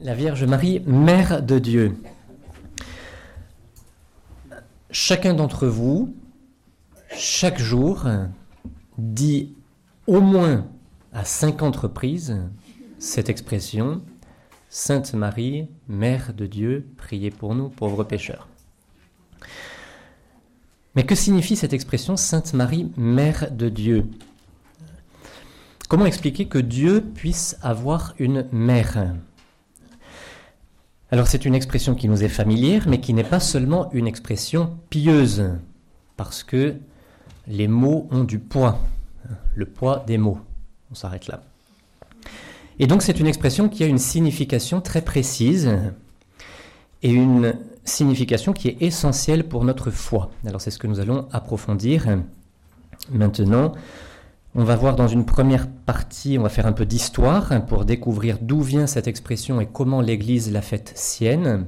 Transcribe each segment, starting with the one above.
la Vierge Marie, Mère de Dieu. Chacun d'entre vous, chaque jour, dit au moins à 50 reprises cette expression Sainte Marie, Mère de Dieu, priez pour nous pauvres pécheurs. Mais que signifie cette expression Sainte Marie, Mère de Dieu? Comment expliquer que Dieu puisse avoir une mère? Alors c'est une expression qui nous est familière, mais qui n'est pas seulement une expression pieuse, parce que les mots ont du poids, le poids des mots. On s'arrête là. Et donc c'est une expression qui a une signification très précise et une signification qui est essentielle pour notre foi. Alors c'est ce que nous allons approfondir maintenant. On va voir dans une première partie, on va faire un peu d'histoire pour découvrir d'où vient cette expression et comment l'Église l'a faite sienne.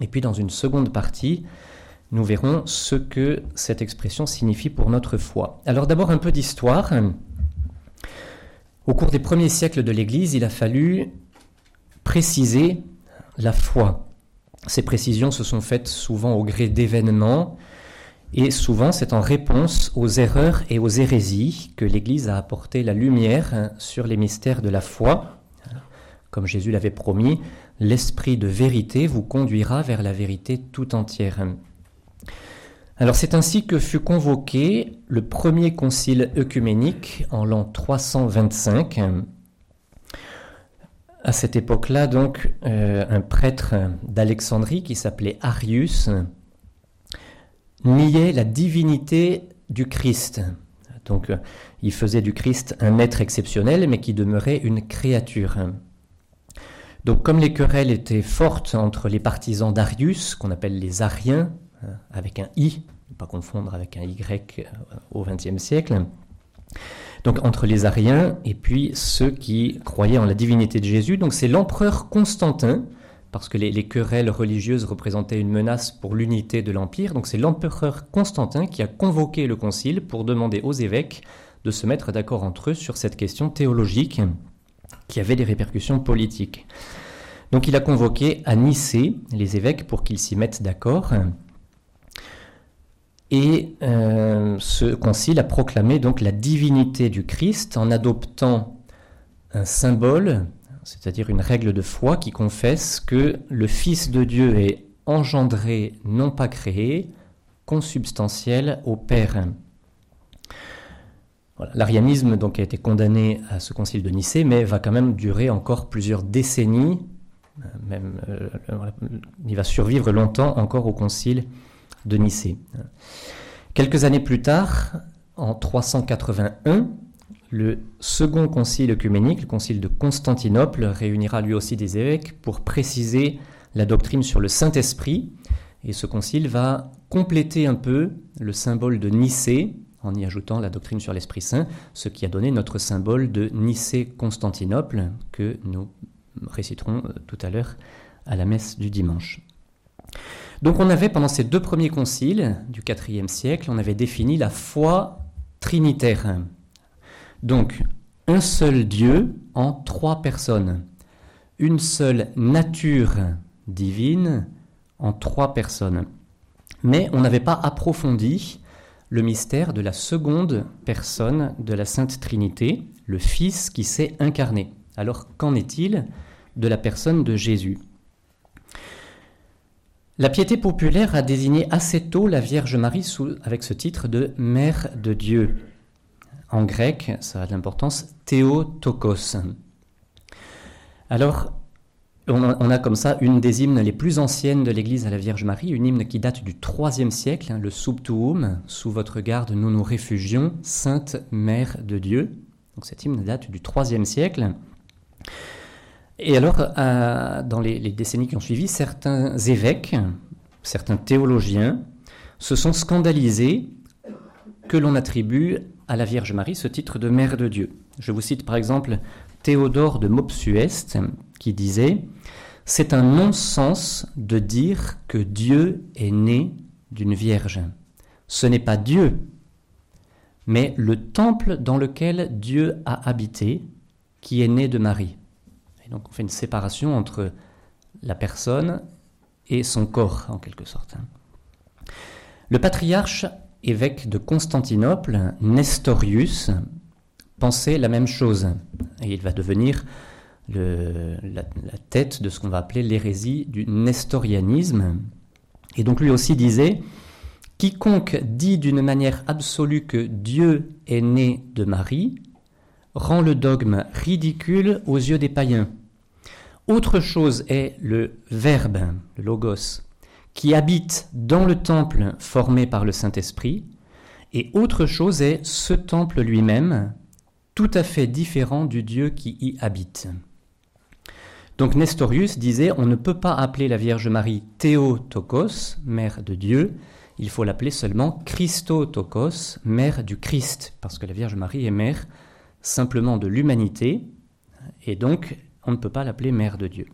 Et puis dans une seconde partie, nous verrons ce que cette expression signifie pour notre foi. Alors d'abord un peu d'histoire. Au cours des premiers siècles de l'Église, il a fallu préciser la foi. Ces précisions se sont faites souvent au gré d'événements, et souvent c'est en réponse aux erreurs et aux hérésies que l'Église a apporté la lumière sur les mystères de la foi. Comme Jésus l'avait promis, l'Esprit de vérité vous conduira vers la vérité tout entière. Alors c'est ainsi que fut convoqué le premier concile œcuménique en l'an 325. À cette époque-là, donc, euh, un prêtre d'Alexandrie qui s'appelait Arius niait la divinité du Christ. Donc, il faisait du Christ un être exceptionnel, mais qui demeurait une créature. Donc, comme les querelles étaient fortes entre les partisans d'Arius, qu'on appelle les Ariens, euh, avec un I, ne pas confondre avec un Y euh, au XXe siècle. Donc entre les Ariens et puis ceux qui croyaient en la divinité de Jésus. Donc c'est l'empereur Constantin, parce que les, les, querelles religieuses représentaient une menace pour l'unité de l'Empire. Donc c'est l'empereur Constantin qui a convoqué le concile pour demander aux évêques de se mettre d'accord entre eux sur cette question théologique qui avait des répercussions politiques. Donc il a convoqué à Nicée les évêques pour qu'ils s'y mettent d'accord. Et euh, ce concile a proclamé donc la divinité du Christ en adoptant un symbole, c'est-à-dire une règle de foi qui confesse que le Fils de Dieu est engendré, non pas créé, consubstantiel au Père. L'arianisme donc a été condamné à ce concile de Nicée, mais va quand même durer encore plusieurs décennies. Même, euh, il va survivre longtemps encore au concile de Nicée. Quelques années plus tard, en 381, le second concile œcuménique, le concile de Constantinople, réunira lui aussi des évêques pour préciser la doctrine sur le Saint-Esprit. Et ce concile va compléter un peu le symbole de Nicée en y ajoutant la doctrine sur l'Esprit Saint, ce qui a donné notre symbole de Nicée-Constantinople que nous réciterons euh, tout à l'heure à la messe du dimanche. Donc on avait pendant ces deux premiers conciles du IVe siècle, on avait défini la foi trinitaire. Donc un seul Dieu en trois personnes, une seule nature divine en trois personnes. Mais on n'avait pas approfondi le mystère de la seconde personne de la Sainte Trinité, le Fils qui s'est incarné. Alors qu'en est-il de la personne de Jésus? La piété populaire a désigné assez tôt la Vierge Marie avec ce titre de Mère de Dieu. En grec, ça a de l'importance, Théotokos. Alors, on a, comme ça une des hymnes les plus anciennes de l'Église à la Vierge Marie, une hymne qui date du IIIe siècle, hein, le Subtuum, sous votre garde nous nous réfugions, Sainte Mère de Dieu. Donc cette hymne date du IIIe siècle. Et alors, dans les, décennies qui ont suivi, certains évêques, certains théologiens se sont scandalisés que l'on attribue à la Vierge Marie ce titre de Mère de Dieu. Je vous cite par exemple Théodore de Mopsueste qui disait C'est un non-sens de dire que Dieu est né d'une Vierge. Ce n'est pas Dieu, mais le temple dans lequel Dieu a habité qui est né de Marie. Et donc on fait une séparation entre la personne et son corps, en quelque sorte. Le patriarche évêque de Constantinople, Nestorius, pensait la même chose. Et il va devenir la, la, tête de ce qu'on va appeler l'hérésie du nestorianisme. Et donc lui aussi disait, Quiconque dit d'une manière absolue que Dieu est né de Marie rend le dogme ridicule aux yeux des païens. Autre chose est le Verbe, le Logos, qui habite dans le temple formé par le Saint-Esprit, et autre chose est ce temple lui-même, tout à fait différent du Dieu qui y habite. Donc Nestorius disait on ne peut pas appeler la Vierge Marie Théotokos, mère de Dieu, il faut l'appeler seulement Christotokos, mère du Christ, parce que la Vierge Marie est mère simplement de l'humanité, et donc on ne peut pas l'appeler mère de Dieu.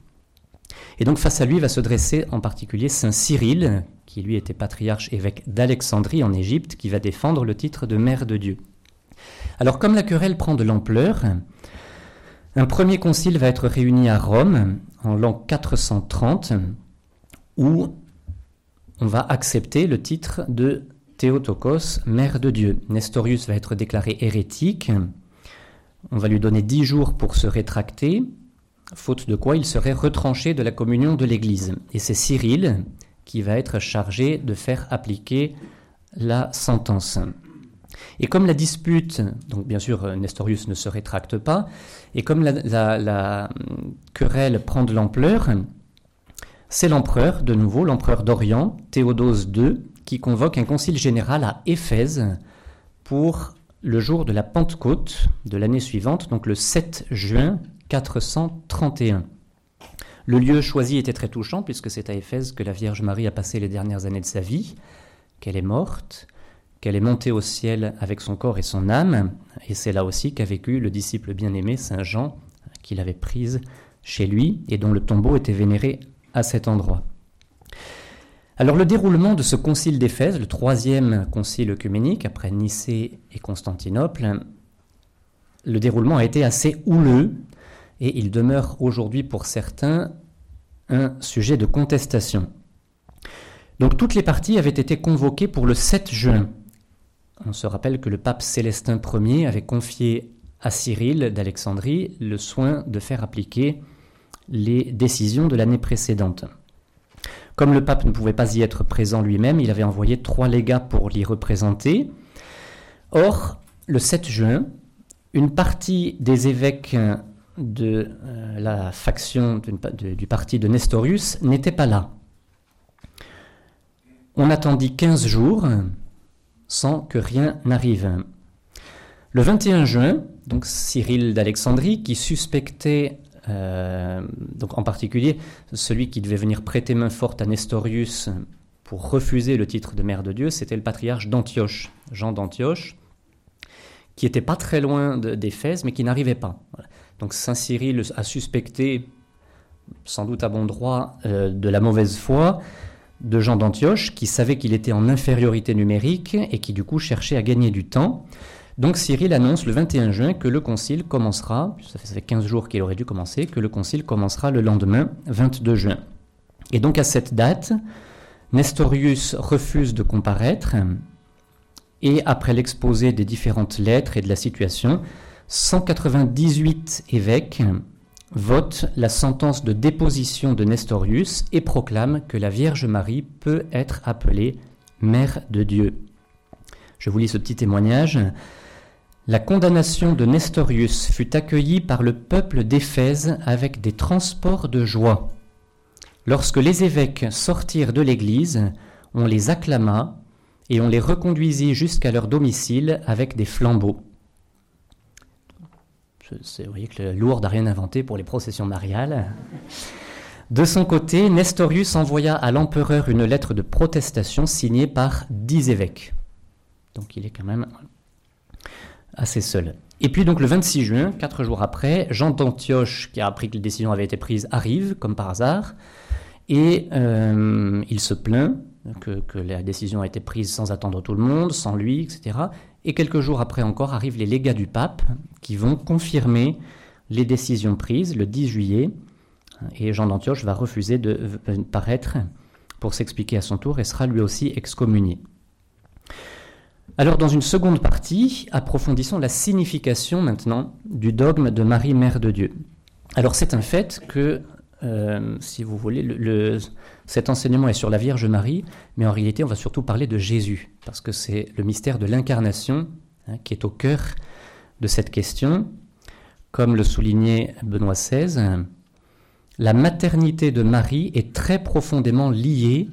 Et donc face à lui va se dresser en particulier Saint Cyril, qui lui était patriarche évêque d'Alexandrie en Égypte, qui va défendre le titre de mère de Dieu. Alors comme la querelle prend de l'ampleur, un premier concile va être réuni à Rome en l'an 430, où on va accepter le titre de Théotokos, mère de Dieu. Nestorius va être déclaré hérétique, on va lui donner dix jours pour se rétracter, faute de quoi il serait retranché de la communion de l'Église. Et c'est Cyril qui va être chargé de faire appliquer la sentence. Et comme la dispute, donc bien sûr Nestorius ne se rétracte pas, et comme la, querelle prend de l'ampleur, c'est l'empereur, de nouveau l'empereur d'Orient, Théodose II, qui convoque un concile général à Éphèse pour le jour de la Pentecôte de l'année suivante, donc le 7 juin 431. Le lieu choisi était très touchant puisque c'est à Éphèse que la Vierge Marie a passé les dernières années de sa vie, qu'elle est morte, qu'elle est montée au ciel avec son corps et son âme, et c'est là aussi qu'a vécu le disciple bien-aimé Saint Jean, qu'il avait prise chez lui et dont le tombeau était vénéré à cet endroit. Alors le déroulement de ce concile d'Éphèse, le troisième concile œcuménique après Nicée et Constantinople, le déroulement a été assez houleux et il demeure aujourd'hui pour certains un sujet de contestation. Donc toutes les parties avaient été convoquées pour le 7 juin. On se rappelle que le pape Célestin Ier avait confié à Cyril d'Alexandrie le soin de faire appliquer les décisions de l'année précédente. Comme le pape ne pouvait pas y être présent lui-même, il avait envoyé trois légats pour l'y représenter. Or, le 7 juin, une partie des évêques de euh, la faction du parti de Nestorius n'était pas là. On attendit 15 jours sans que rien n'arrive. Le 21 juin, donc Cyril d'Alexandrie, qui suspectait euh, donc en particulier, celui qui devait venir prêter main forte à Nestorius pour refuser le titre de mère de Dieu, c'était le patriarche d'Antioche, Jean d'Antioche, qui était pas très loin d'Éphèse, mais qui n'arrivait pas. Donc Saint Cyril a suspecté, sans doute à bon droit, euh, de la mauvaise foi de Jean d'Antioche, qui savait qu'il était en infériorité numérique et qui du coup cherchait à gagner du temps. Donc Cyril annonce le 21 juin que le concile commencera, ça fait 15 jours qu'il aurait dû commencer, que le concile commencera le lendemain 22 juin. Et donc à cette date, Nestorius refuse de comparaître et après l'exposé des différentes lettres et de la situation, 198 évêques votent la sentence de déposition de Nestorius et proclament que la Vierge Marie peut être appelée Mère de Dieu. Je vous lis ce petit témoignage. La condamnation de Nestorius fut accueillie par le peuple d'Éphèse avec des transports de joie. Lorsque les évêques sortirent de l'Église, on les acclama et on les reconduisit jusqu'à leur domicile avec des flambeaux. Vous voyez que le Lourdes n'a rien inventé pour les processions mariales. De son côté, Nestorius envoya à l'empereur une lettre de protestation signée par dix évêques. Donc il est quand même assez seul. Et puis donc le 26 juin, quatre jours après, Jean d'Antioche, qui a appris que les décisions avaient été prises, arrive, comme par hasard, et euh, il se plaint que, que, la décision a été prise sans attendre tout le monde, sans lui, etc. Et quelques jours après encore arrivent les légats du pape, qui vont confirmer les décisions prises le 10 juillet, et Jean d'Antioche va refuser de paraître pour s'expliquer à son tour et sera lui aussi excommunié. Alors dans une seconde partie, approfondissons la signification maintenant du dogme de Marie, Mère de Dieu. Alors c'est un fait que, euh, si vous voulez, le, cet enseignement est sur la Vierge Marie, mais en réalité on va surtout parler de Jésus, parce que c'est le mystère de l'incarnation hein, qui est au cœur de cette question. Comme le soulignait Benoît XVI, la maternité de Marie est très profondément liée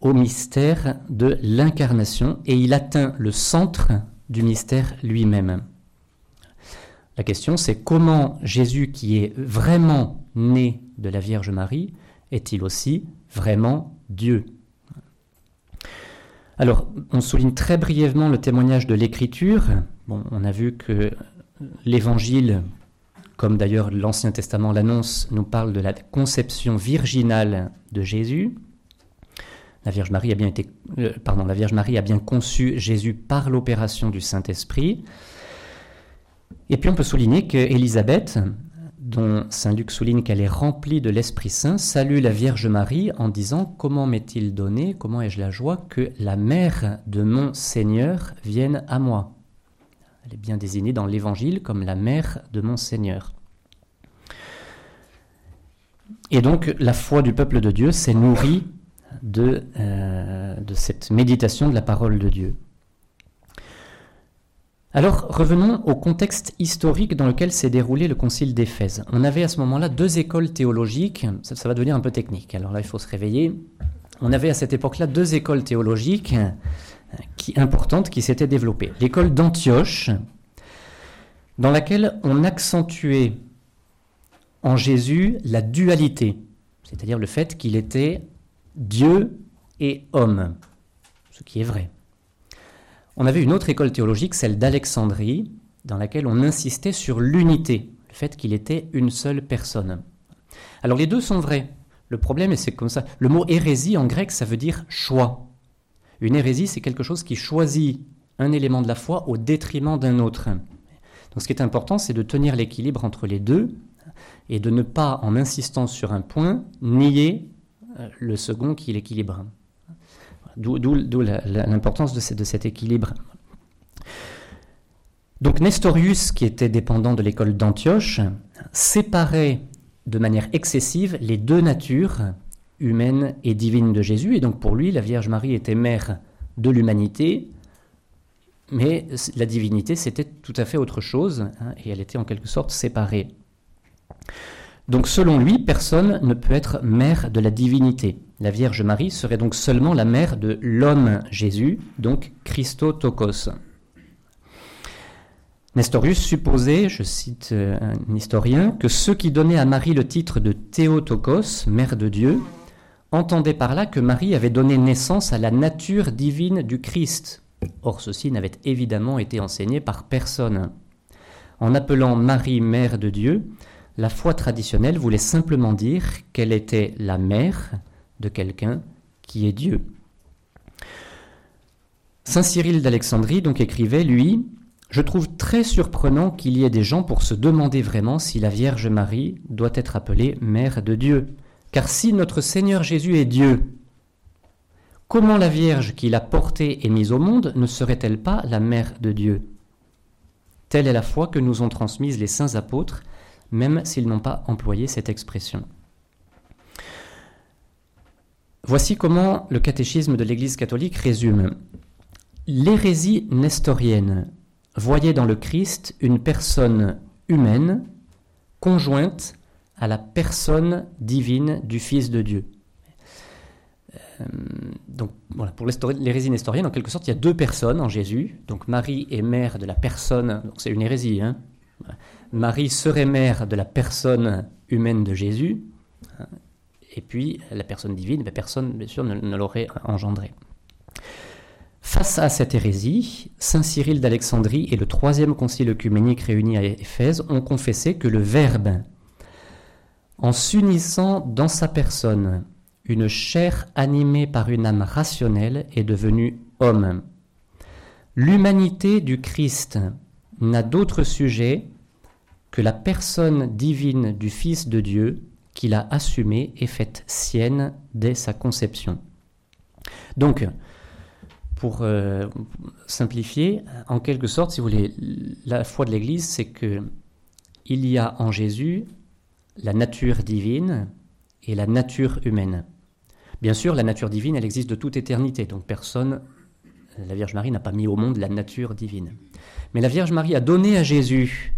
au mystère de l'incarnation et il atteint le centre du mystère lui-même. La question c'est comment Jésus qui est vraiment né de la Vierge Marie est-il aussi vraiment Dieu? Alors, on souligne très brièvement le témoignage de l'Écriture. On a vu que l'Évangile, comme d'ailleurs l'Ancien Testament l'annonce, nous parle de la conception virginale de Jésus. La Vierge Marie a bien été, euh, la Vierge Marie a bien conçu Jésus par l'opération du Saint-Esprit. Et puis on peut souligner qu'Élisabeth, dont Saint Luc souligne qu'elle est remplie de l'Esprit Saint, salue la Vierge Marie en disant Comment m'est-il donné, comment ai-je la joie que la mère de mon Seigneur vienne à moi? Elle est bien désignée dans l'Évangile comme la mère de mon Seigneur. Et donc la foi du peuple de Dieu s'est nourrie de, euh, de cette méditation de la parole de Dieu. Alors revenons au contexte historique dans lequel s'est déroulé le concile d'Éphèse. On avait à ce moment-là deux écoles théologiques, ça, va devenir un peu technique, alors là il faut se réveiller. On avait à cette époque-là deux écoles théologiques euh, importantes qui s'étaient développées. L'école d'Antioche, dans laquelle on accentuait en Jésus la dualité, c'est-à-dire le fait qu'il était Dieu et homme, ce qui est vrai. On avait une autre école théologique, celle d'Alexandrie, dans laquelle on insistait sur l'unité, le fait qu'il était une seule personne. Alors les deux sont vrais. Le problème, c'est comme ça, le mot hérésie en grec, ça veut dire choix. Une hérésie, c'est quelque chose qui choisit un élément de la foi au détriment d'un autre. Donc ce qui est important, c'est de tenir l'équilibre entre les deux et de ne pas, en insistant sur un point, nier euh, le second qui l'équilibre. D'où l'importance de, cet équilibre. Donc Nestorius, qui était dépendant de l'école d'Antioche, séparait de manière excessive les deux natures, humaine et divine de Jésus, et donc pour lui, la Vierge Marie était mère de l'humanité, mais la divinité, c'était tout à fait autre chose, hein, et elle était en quelque sorte séparée. Donc selon lui, personne ne peut être mère de la divinité. La Vierge Marie serait donc seulement la mère de l'homme Jésus, donc Christotokos. Nestorius supposait, je cite euh, un historien, que ceux qui donnaient à Marie le titre de Théotokos, mère de Dieu, entendaient par là que Marie avait donné naissance à la nature divine du Christ. Or ceci n'avait évidemment été enseigné par personne. En appelant Marie mère de Dieu, la foi traditionnelle voulait simplement dire qu'elle était la mère de quelqu'un qui est Dieu. Saint Cyril d'Alexandrie donc écrivait, lui, Je trouve très surprenant qu'il y ait des gens pour se demander vraiment si la Vierge Marie doit être appelée Mère de Dieu. Car si notre Seigneur Jésus est Dieu, comment la Vierge qui l'a portée et mise au monde ne serait-elle pas la Mère de Dieu? Telle est la foi que nous ont transmise les saints apôtres même s'ils n'ont pas employé cette expression. Voici comment le catéchisme de l'Église catholique résume. L'hérésie nestorienne voyait dans le Christ une personne humaine conjointe à la personne divine du Fils de Dieu. Euh, donc pour l'hérésie nestorienne, en quelque sorte, il y a deux personnes en Jésus. Donc Marie est mère de la personne, donc c'est une hérésie, hein, Marie serait mère de la personne humaine de Jésus, hein, et puis la personne divine, ben, personne, bien sûr, ne, l'aurait engendrée. Face à cette hérésie, Saint Cyril d'Alexandrie et le troisième concile œcuménique réuni à Éphèse ont confessé que le Verbe, en s'unissant dans sa personne, une chair animée par une âme rationnelle, est devenu homme. L'humanité du Christ n'a d'autre sujet que la personne divine du Fils de Dieu qu'il a assumée et faite sienne dès sa conception. Donc, pour euh, simplifier, en quelque sorte, si vous voulez, la foi de l'Église, c'est que il y a en Jésus la nature divine et la nature humaine. Bien sûr, la nature divine, elle existe de toute éternité, donc personne, la Vierge Marie n'a pas mis au monde la nature divine. Mais la Vierge Marie a donné à Jésus,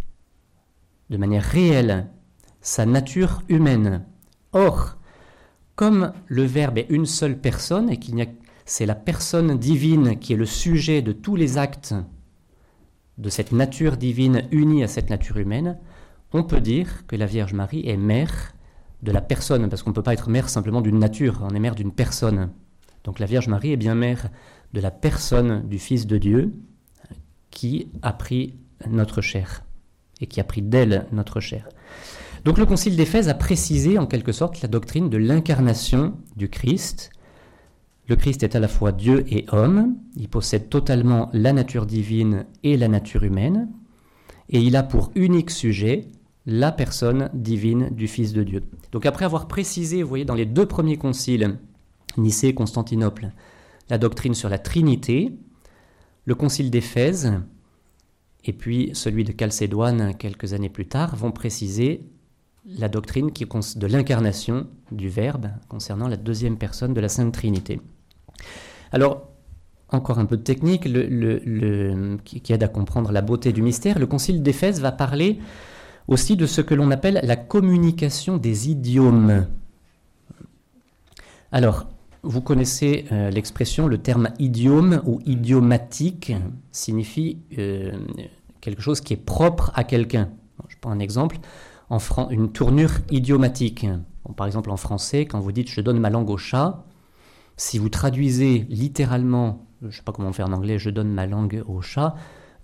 de manière réelle, sa nature humaine. Or, comme le Verbe est une seule personne et qu'il c'est la personne divine qui est le sujet de tous les actes de cette nature divine unie à cette nature humaine, on peut dire que la Vierge Marie est mère de la personne, parce qu'on ne peut pas être mère simplement d'une nature, on est mère d'une personne. Donc la Vierge Marie est bien mère de la personne du Fils de Dieu qui a pris notre chair et qui a pris d'elle notre chair. Donc le Concile d'Éphèse a précisé en quelque sorte la doctrine de l'incarnation du Christ. Le Christ est à la fois Dieu et homme, il possède totalement la nature divine et la nature humaine, et il a pour unique sujet la personne divine du Fils de Dieu. Donc après avoir précisé, vous voyez, dans les deux premiers conciles, Nicée et Constantinople, la doctrine sur la Trinité, le concile d'Éphèse et puis celui de Chalcédoine quelques années plus tard vont préciser la doctrine qui, de l'incarnation du Verbe concernant la deuxième personne de la Sainte Trinité. Alors, encore un peu de technique qui aide à comprendre la beauté du mystère. Le concile d'Éphèse va parler aussi de ce que l'on appelle la communication des idiomes. Alors, vous connaissez euh, l'expression, le terme idiome ou idiomatique signifie euh, quelque chose qui est propre à quelqu'un. Je prends un exemple, en une tournure idiomatique. par exemple, en français, quand vous dites je donne ma langue au chat, si vous traduisez littéralement, je ne sais pas comment faire en anglais, je donne ma langue au chat,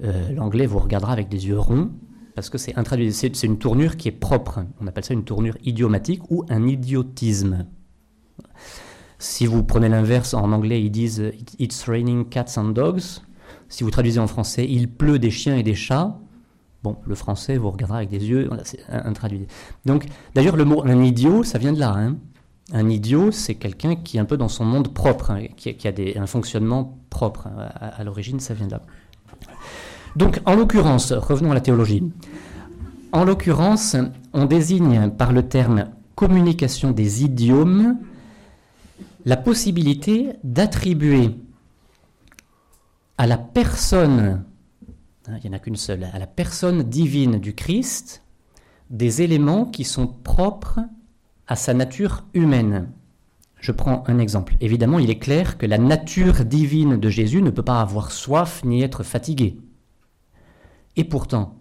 euh, l'anglais vous regardera avec des yeux ronds parce que c'est c'est une tournure qui est propre. On appelle ça une tournure idiomatique ou un idiotisme. Si vous prenez l'inverse, en anglais, ils disent It's raining cats and dogs. Si vous traduisez en français, il pleut des chiens et des chats. Bon, le français vous regardera avec des yeux, c'est intraduit. Donc, d'ailleurs, le mot un idiot, ça vient de là. Hein. Un idiot, c'est quelqu'un qui est un peu dans son monde propre, hein, qui, a un fonctionnement propre. À, à l'origine, ça vient de là. Donc, en l'occurrence, revenons à la théologie. En l'occurrence, on désigne par le terme communication des idiomes la possibilité d'attribuer à la personne, hein, il n'y en a qu'une seule, à la personne divine du Christ, des éléments qui sont propres à sa nature humaine. Je prends un exemple. Évidemment, il est clair que la nature divine de Jésus ne peut pas avoir soif ni être fatigué. Et pourtant,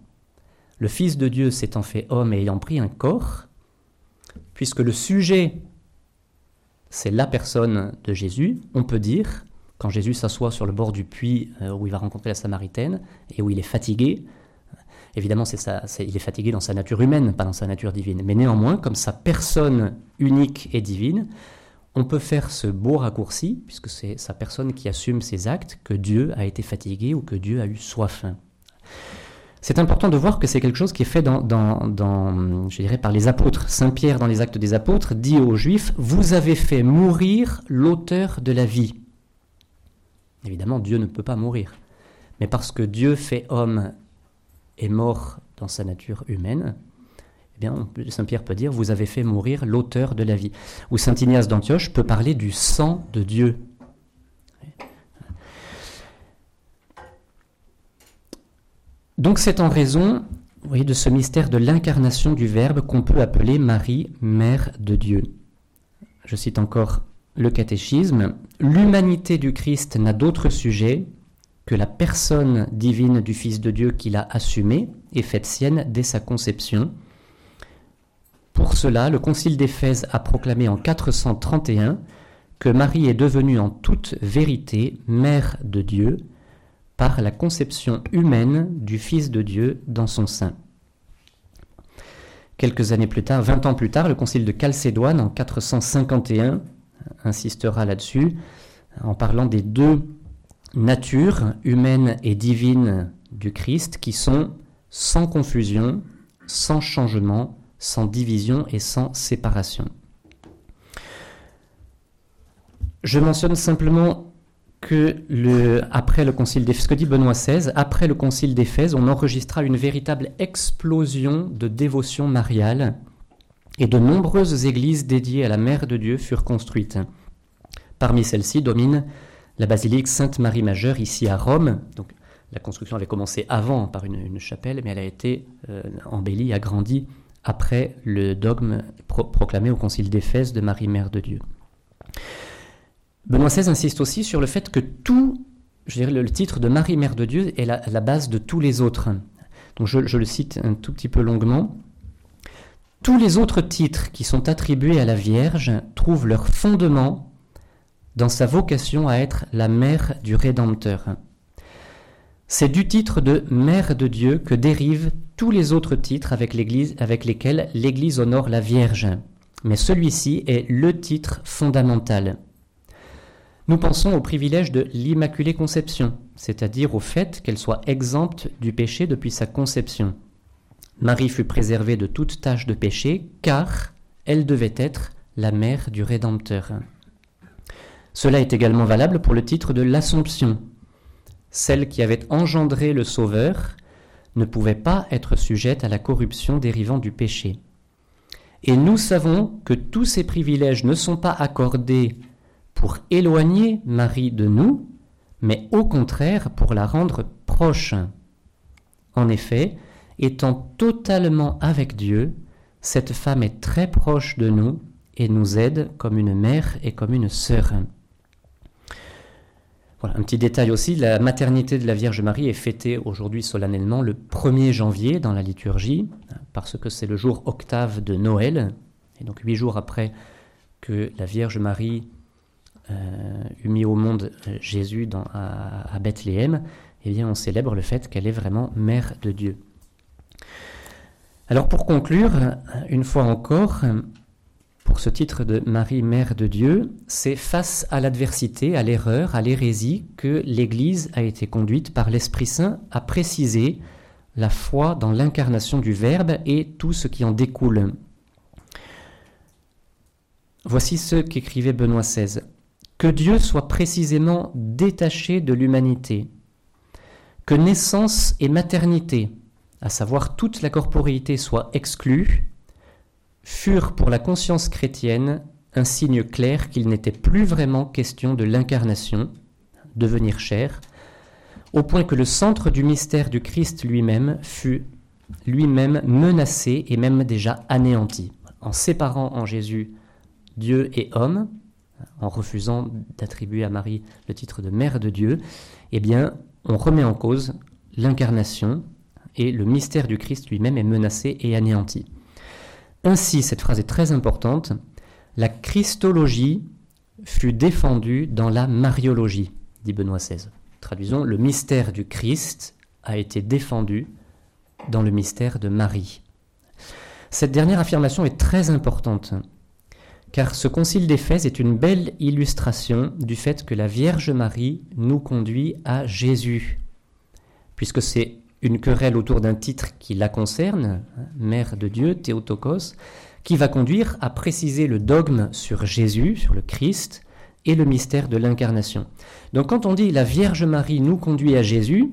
le Fils de Dieu s'étant fait homme et ayant pris un corps, puisque le sujet c'est la personne de Jésus, on peut dire, quand Jésus s'assoit sur le bord du puits euh, où il va rencontrer la Samaritaine et où il est fatigué, évidemment il est fatigué dans sa nature humaine, pas dans sa nature divine, mais néanmoins, comme sa personne unique et divine, on peut faire ce beau raccourci, puisque c'est sa personne qui assume ses actes, que Dieu a été fatigué ou que Dieu a eu soif. C'est important de voir que c'est quelque chose qui est fait dans, je dirais, par les apôtres. Saint Pierre, dans les actes des apôtres, dit aux Juifs, Vous avez fait mourir l'auteur de la vie. Évidemment, Dieu ne peut pas mourir. Mais parce que Dieu fait homme et mort dans sa nature humaine, eh bien, Saint Pierre peut dire, vous avez fait mourir l'auteur de la vie. Ou Saint Ignace d'Antioche peut parler du sang de Dieu. Donc c'est en raison de ce mystère de l'incarnation du Verbe qu'on peut appeler Marie, Mère de Dieu. Je cite encore le catéchisme. L'humanité du Christ n'a d'autre sujet que la personne divine du Fils de Dieu qu'il a assumée et faite sienne dès sa conception. Pour cela, le Concile d'Éphèse a proclamé en 431 que Marie est devenue en toute vérité Mère de Dieu, par la conception humaine du Fils de Dieu dans son sein. Quelques années plus tard, 20 ans plus tard, le concile de Chalcédoine en 451 insistera là-dessus en parlant des deux natures humaines et divines du Christ qui sont sans confusion sans changement, sans division et sans séparation. Je mentionne simplement que le, après le concile d'Éphèse, ce que dit Benoît XVI, après le concile d'Éphèse, on enregistra une véritable explosion de dévotion mariale et de nombreuses églises dédiées à la Mère de Dieu furent construites. Parmi celles-ci domine la basilique Sainte-Marie Majeure ici à Rome. La construction avait commencé avant par une, chapelle, mais elle a été euh, embellie, agrandie après le dogme proclamé au concile d'Éphèse de Marie Mère de Dieu. Benoît XVI insiste aussi sur le fait que tout, je dirais le titre de Marie Mère de Dieu est la, base de tous les autres. Donc je le cite un tout petit peu longuement. Tous les autres titres qui sont attribués à la Vierge trouvent leur fondement dans sa vocation à être la mère du Rédempteur. C'est du titre de Mère de Dieu que dérivent tous les autres titres avec, lesquels l'Église honore la Vierge. Mais celui-ci est le titre fondamental. Nous pensons au privilège de l'Immaculée Conception, c'est-à-dire au fait qu'elle soit exempte du péché depuis sa conception. Marie fut préservée de toute tâche de péché, car elle devait être la mère du Rédempteur. Cela est également valable pour le titre de l'Assomption. Celle qui avait engendré le Sauveur ne pouvait pas être sujette à la corruption dérivant du péché. Et nous savons que tous ces privilèges ne sont pas accordés pour éloigner Marie de nous, mais au contraire pour la rendre proche. En effet, étant totalement avec Dieu, cette femme est très proche de nous et nous aide comme une mère et comme une sœur. Voilà, un petit détail aussi, la maternité de la Vierge Marie est fêtée aujourd'hui solennellement le 1er janvier dans la liturgie, parce que c'est le jour octave de Noël, et donc huit jours après que la Vierge Marie euh, eut mis au monde euh, Jésus dans, à, Bethléem, eh bien, on célèbre le fait qu'elle est vraiment mère de Dieu. Alors pour conclure, une fois encore, pour ce titre de Marie, Mère de Dieu, c'est face à l'adversité, à l'erreur, à l'hérésie que l'Église a été conduite par l'Esprit Saint à préciser la foi dans l'incarnation du Verbe et tout ce qui en découle. Voici ce qu'écrivait Benoît XVI que Dieu soit précisément détaché de l'humanité, que naissance et maternité, à savoir toute la corporéité, soient exclues, furent pour la conscience chrétienne un signe clair qu'il n'était plus vraiment question de l'incarnation, devenir chair, au point que le centre du mystère du Christ lui-même fut lui-même menacé et même déjà anéanti. En séparant en Jésus Dieu et homme, en refusant d'attribuer à Marie le titre de Mère de Dieu, eh bien, on remet en cause l'incarnation et le mystère du Christ lui-même est menacé et anéanti. Ainsi, cette phrase est très importante, la Christologie fut défendue dans la Mariologie, dit Benoît XVI. Traduisons, le mystère du Christ a été défendu dans le mystère de Marie. Cette dernière affirmation est très importante car ce concile d'Éphèse est une belle illustration du fait que la Vierge Marie nous conduit à Jésus, puisque c'est une querelle autour d'un titre qui la concerne, Mère de Dieu, Théotokos, qui va conduire à préciser le dogme sur Jésus, sur le Christ, et le mystère de l'incarnation. Donc quand on dit la Vierge Marie nous conduit à Jésus,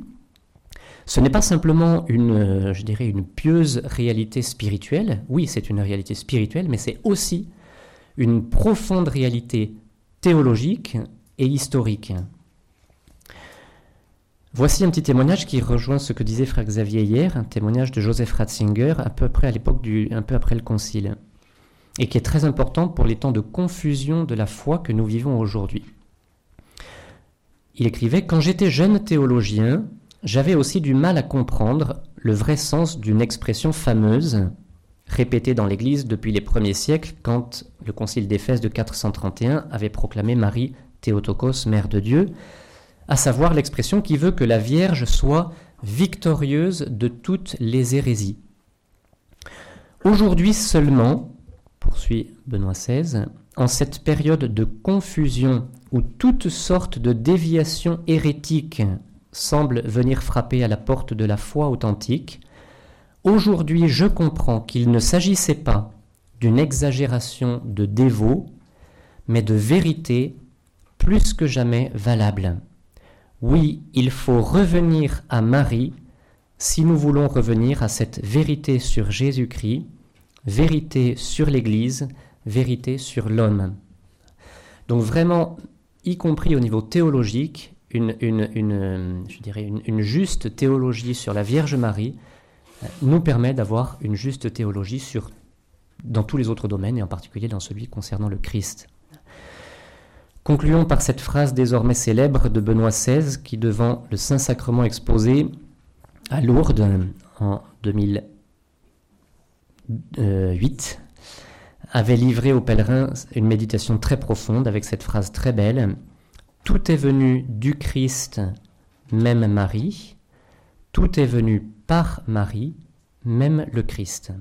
ce n'est pas simplement une, je dirais, une pieuse réalité spirituelle. Oui, c'est une réalité spirituelle, mais c'est aussi une profonde réalité théologique et historique. Voici un petit témoignage qui rejoint ce que disait frère Xavier hier, un témoignage de Joseph Ratzinger un peu après le Concile, et qui est très important pour les temps de confusion de la foi que nous vivons aujourd'hui. Il écrivait Quand j'étais jeune théologien, j'avais aussi du mal à comprendre le vrai sens d'une expression fameuse répétée dans l'Église depuis les premiers siècles quand le concile d'Éphèse de 431 avait proclamé Marie Théotokos, Mère de Dieu, à savoir l'expression qui veut que la Vierge soit victorieuse de toutes les hérésies. Aujourd'hui seulement, poursuit Benoît XVI, en cette période de confusion où toutes sortes de déviations hérétiques semblent venir frapper à la porte de la foi authentique, Aujourd'hui, je comprends qu'il ne s'agissait pas d'une exagération de dévot, mais de vérité plus que jamais valable. Oui, il faut revenir à Marie si nous voulons revenir à cette vérité sur Jésus-Christ, vérité sur l'Église, vérité sur l'homme. Donc vraiment, y compris au niveau théologique, une, juste théologie sur la Vierge Marie euh, nous permet d'avoir une juste théologie dans tous les autres domaines, et en particulier dans celui concernant le Christ. Concluons par cette phrase désormais célèbre de Benoît XVI qui, devant le Saint-Sacrement exposé à Lourdes en 2008, avait livré aux pèlerins une méditation très profonde avec cette phrase très belle Tout est venu du Christ, même Marie, tout est venu par Marie, même le Christ.